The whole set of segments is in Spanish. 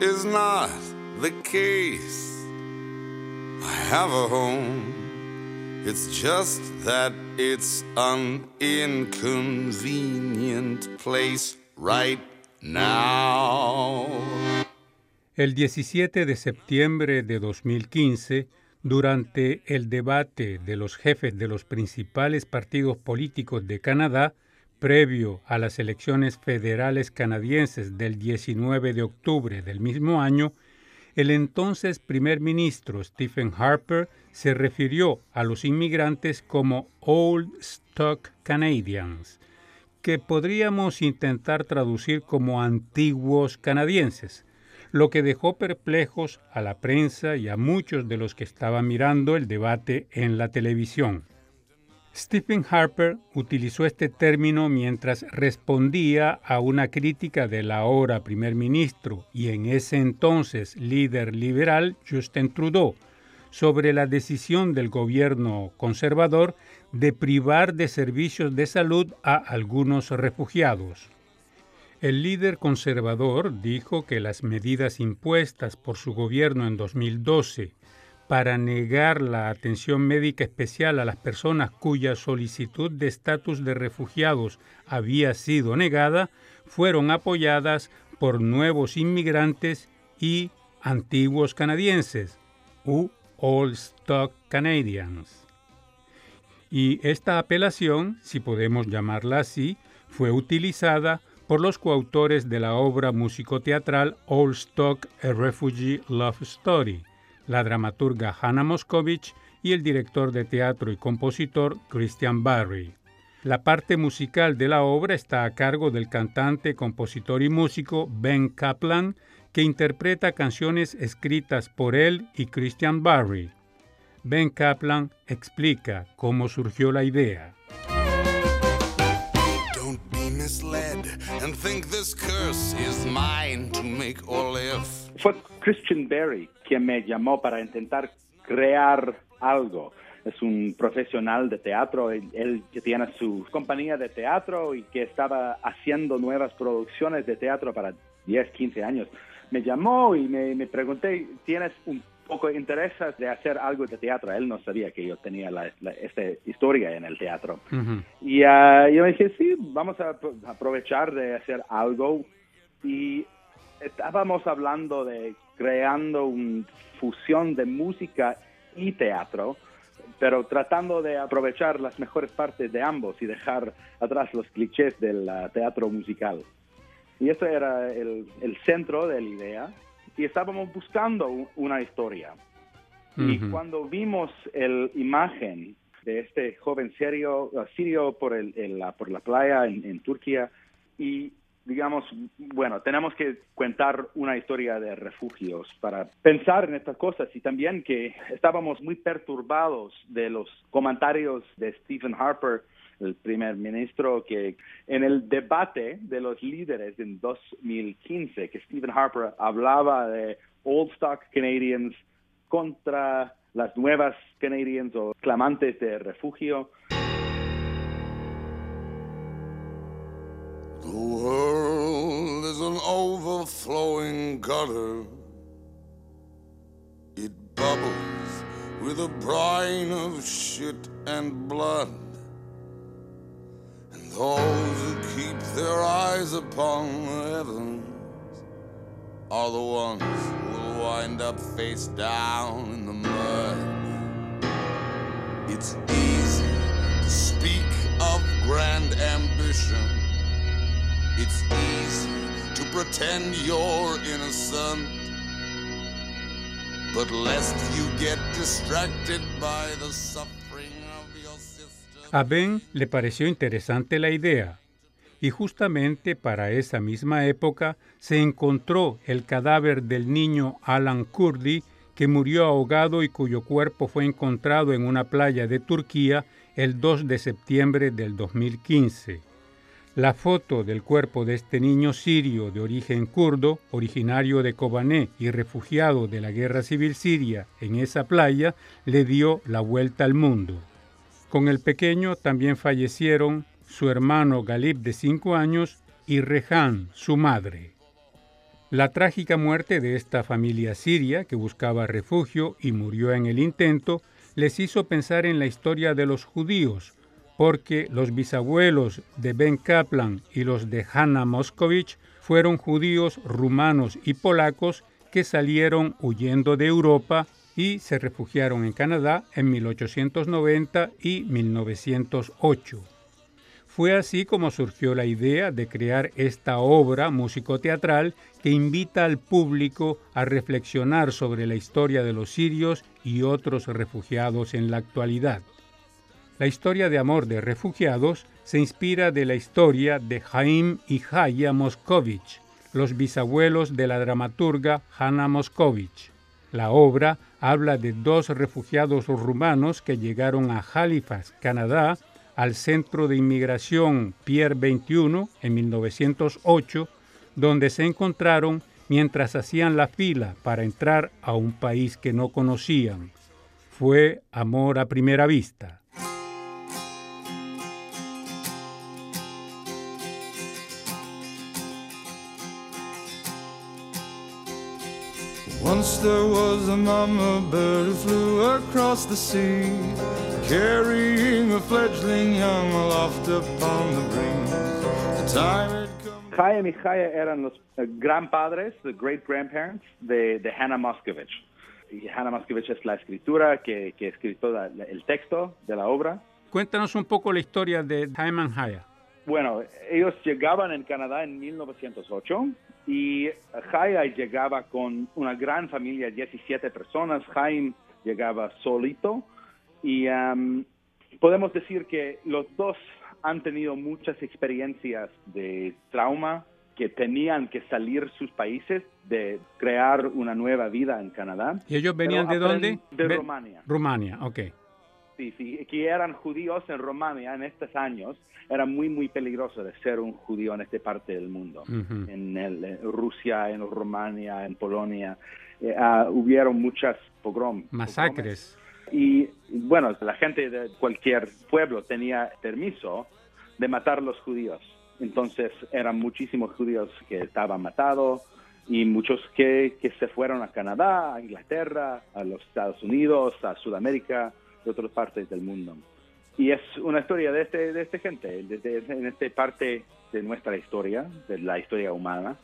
is not the case. I have a home. It's just that it's an inconvenient place right now. El 17 de septiembre de 2015, durante el debate de los jefes de los principales partidos políticos de Canadá, previo a las elecciones federales canadienses del 19 de octubre del mismo año, el entonces primer ministro Stephen Harper se refirió a los inmigrantes como Old Stock Canadians, que podríamos intentar traducir como antiguos canadienses, lo que dejó perplejos a la prensa y a muchos de los que estaban mirando el debate en la televisión. Stephen Harper utilizó este término mientras respondía a una crítica del ahora primer ministro y en ese entonces líder liberal Justin Trudeau sobre la decisión del gobierno conservador de privar de servicios de salud a algunos refugiados. El líder conservador dijo que las medidas impuestas por su gobierno en 2012 para negar la atención médica especial a las personas cuya solicitud de estatus de refugiados había sido negada fueron apoyadas por nuevos inmigrantes y antiguos canadienses, u All Stock Canadians. Y esta apelación, si podemos llamarla así, fue utilizada por los coautores de la obra musicoteatral All Stock A Refugee Love Story, la dramaturga Hannah Moscovich y el director de teatro y compositor Christian Barry. La parte musical de la obra está a cargo del cantante, compositor y músico Ben Kaplan, que interpreta canciones escritas por él y Christian Barry. Ben Kaplan explica cómo surgió la idea. Fue Christian Barry quien me llamó para intentar crear algo. Es un profesional de teatro, él, que tiene su compañía de teatro y que estaba haciendo nuevas producciones de teatro para 10, 15 años. Me llamó y me pregunté, ¿tienes un poco interés de hacer algo de teatro? Él no sabía que yo tenía esta historia en el teatro. Y uh, yo dije, sí, vamos a aprovechar de hacer algo. Y estábamos hablando de creando una fusión de música y teatro, pero tratando de aprovechar las mejores partes de ambos y dejar atrás los clichés del uh, teatro musical. Y eso era el, centro de la idea. Y estábamos buscando una historia. Y cuando vimos la imagen de este joven sirio, sirio por, el, la, por la playa en, en Turquía, y digamos, bueno, tenemos que contar una historia de refugios para pensar en estas cosas y también que estábamos muy perturbados de los comentarios de Stephen Harper, el primer ministro, que en el debate de los líderes en 2015, que Stephen Harper hablaba de Old Stock Canadians contra las nuevas Canadians o clamantes de refugio. An overflowing gutter. It bubbles with a brine of shit and blood. And those who keep their eyes upon the heavens are the ones who will wind up face down in the mud. It's easy to speak of grand ambition. It's easy pretend you're innocent. But lest you get distracted by the suffering of your sister. A Ben le pareció interesante la idea, y justamente para esa misma época se encontró el cadáver del niño Alan Kurdi que murió ahogado y cuyo cuerpo fue encontrado en una playa de Turquía el 2 de septiembre del 2015. La foto del cuerpo de este niño sirio de origen kurdo, originario de Kobané y refugiado de la guerra civil siria en esa playa, le dio la vuelta al mundo. Con el pequeño también fallecieron su hermano Galib de 5 años y Rehan, su madre. La trágica muerte de esta familia siria que buscaba refugio y murió en el intento les hizo pensar en la historia de los judíos, porque los bisabuelos de Ben Kaplan y los de Hanna Moskovich fueron judíos rumanos y polacos que salieron huyendo de Europa y se refugiaron en Canadá en 1890 y 1908. Fue así como surgió la idea de crear esta obra musicoteatral que invita al público a reflexionar sobre la historia de los sirios y otros refugiados en la actualidad. La historia de amor de refugiados se inspira de la historia de Jaim y Haya Moscovich, los bisabuelos de la dramaturga Hanna Moscovich. La obra habla de dos refugiados rumanos que llegaron a Halifax, Canadá, al Centro de Inmigración Pierre 21 en 1908, donde se encontraron mientras hacían la fila para entrar a un país que no conocían. Fue amor a primera vista. Once there was a mama bird who flew across the sea, carrying a fledgling young aloft upon the breeze. The time had come. Chaya y Chaya eran los uh, grandpadres, the great grandparents de, de Hannah Moscovich. Y Hannah Moscovich es la escritura que, que escribió el texto de la obra. Cuéntanos un poco la historia de Jaime y Haya. Bueno, ellos llegaban en Canadá en 1908 y Jaya llegaba con una gran familia, 17 personas. Jaime llegaba solito y um, podemos decir que los dos han tenido muchas experiencias de trauma que tenían que salir sus países de crear una nueva vida en Canadá. ¿Y ellos venían de dónde? De Rumania. Rumania, ok que eran judíos en Romania en estos años, era muy, muy peligroso de ser un judío en esta parte del mundo. en, Rusia, en Rumania, en Polonia, eh, ah, hubieron muchas pogrom. Masacres. Y bueno, la gente de cualquier pueblo tenía permiso de matar a los judíos. Entonces eran muchísimos judíos que estaban matados y muchos que, que se fueron a Canadá, a Inglaterra, a los Estados Unidos, a Sudamérica de otras partes del mundo. Y es una historia de este, de este gente, de, en esta parte de nuestra historia, de la historia humana.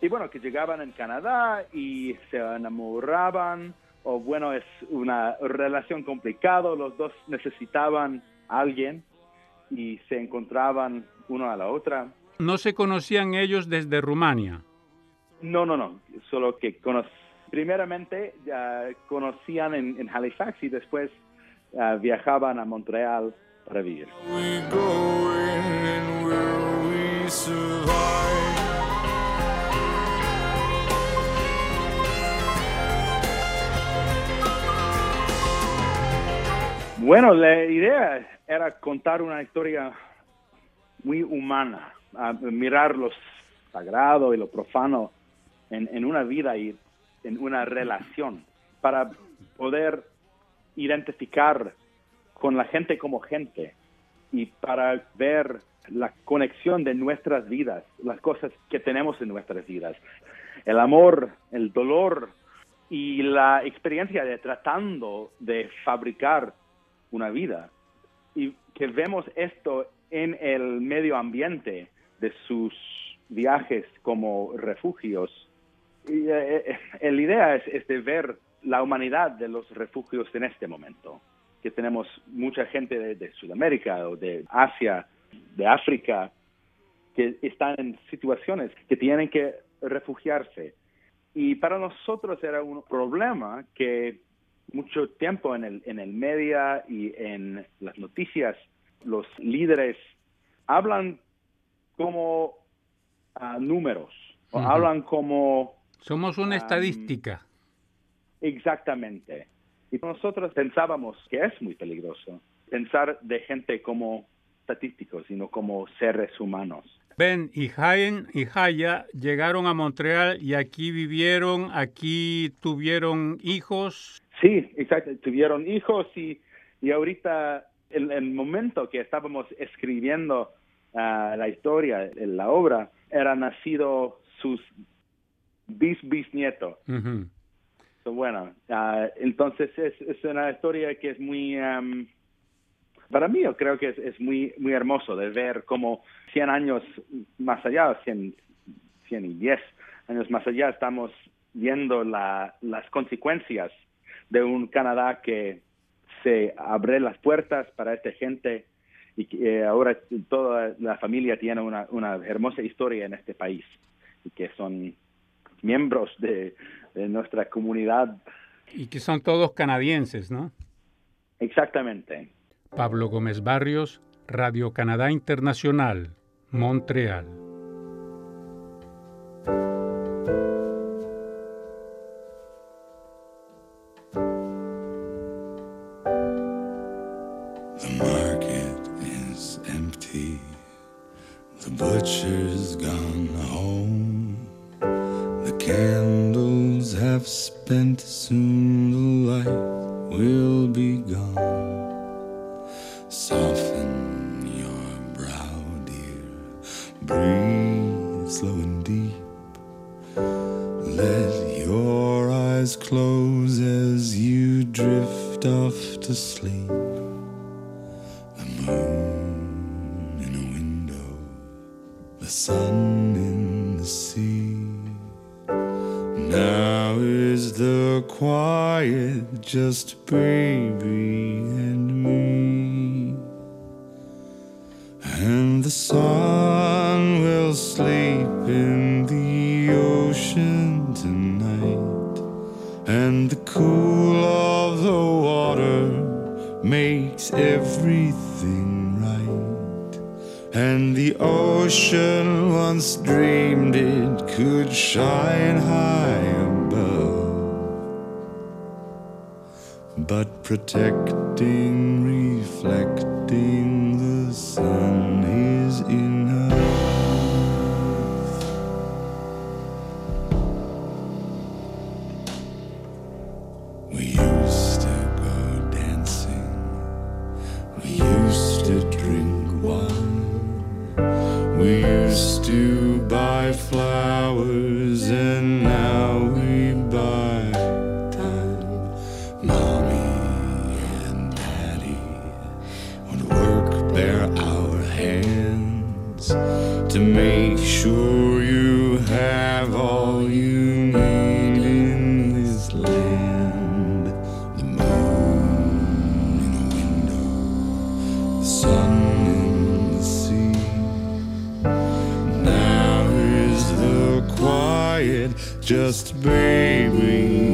Y bueno, que llegaban en Canadá y se enamoraban, o bueno, es una relación complicada, los dos necesitaban a alguien y se encontraban uno a la otra. ¿No se conocían ellos desde Rumania? No, no, no, solo que primeramente ya conocían en, en Halifax y después uh, viajaban a Montreal para vivir. Bueno, la idea era contar una historia muy humana, mirar lo sagrado y lo profano en, en, una vida y en una relación, para poder identificar con la gente como gente y para ver la conexión de nuestras vidas, las cosas que tenemos en nuestras vidas, el amor, el dolor y la experiencia de tratando de fabricar una vida. Y que vemos esto en el medio ambiente de sus viajes como refugios. Y, eh, eh, la idea es, es de ver la humanidad de los refugios en este momento, que tenemos mucha gente de, Sudamérica o de Asia, de África, que están en situaciones que tienen que refugiarse. Y para nosotros era un problema que mucho tiempo en el, en el media y en las noticias, los líderes hablan como números, o hablan como... Somos una estadística Exactamente. Y nosotros pensábamos que es muy peligroso pensar de gente como estadísticos, sino como seres humanos. Ben y Jaén y Jaya llegaron a Montreal y aquí vivieron, aquí tuvieron hijos. Sí, exacto, tuvieron hijos y, y ahorita, en el momento que estábamos escribiendo ah, la historia, la obra, era nacido sus bis bisnieto. Bueno, ah, entonces es, es, una historia que es muy para mí yo creo que es, muy, muy hermoso de ver cómo 100 años más allá, 100, 100 y 10 años más allá, estamos viendo la, las consecuencias de un Canadá que se abre las puertas para esta gente y que eh, ahora toda la familia tiene una, una hermosa historia en este país y que son miembros de, de nuestra comunidad. Y que son todos canadienses, ¿no? Exactamente. Pablo Gómez Barrios, Radio Canadá Internacional, Montreal. The market is empty, the butcher's gone home, the spent, soon the light will be gone. Soften your brow, dear. Breathe slow and deep. Let your eyes close as you drift off to sleep. The moon in a window, the sun in the sea. Quiet just baby and me. And the sun will sleep in the ocean tonight, and the cool of the water makes everything right. And the ocean once dreamed it could shine high above, but protecting, reflecting the sun is enough. Just baby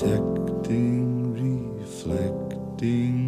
Protecting, reflecting